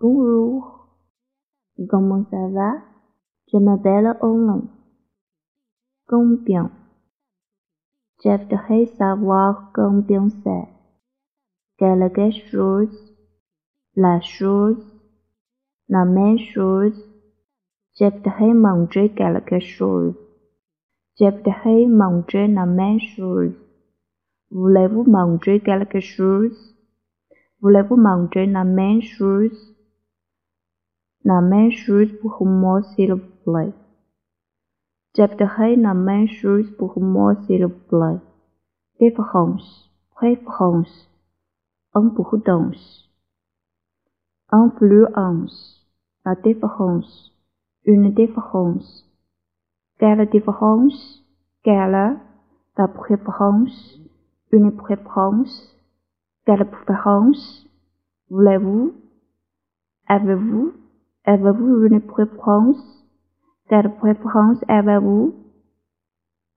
Bonjour. Comment ça va? Je m'appelle Only. Combien? J'aimerais savoir combien c'est. Quelque chose. La chose. La même chose. J'aimerais manger quelque chose. J'aimerais manger la même chose. Voulez-vous manger quelque chose? Voulez-vous manger la même chose? La même chose pour moi, s'il vous plaît. J'aimerais la même chose pour moi, s'il vous plaît. Différence, préférence, importance, influence, la différence, une différence. Quelle différence? Quelle? La préférence, une préférence. Quelle préférence? Voulez-vous? Avez-vous? Avez-vous une préférence? Quelle préférence avez-vous?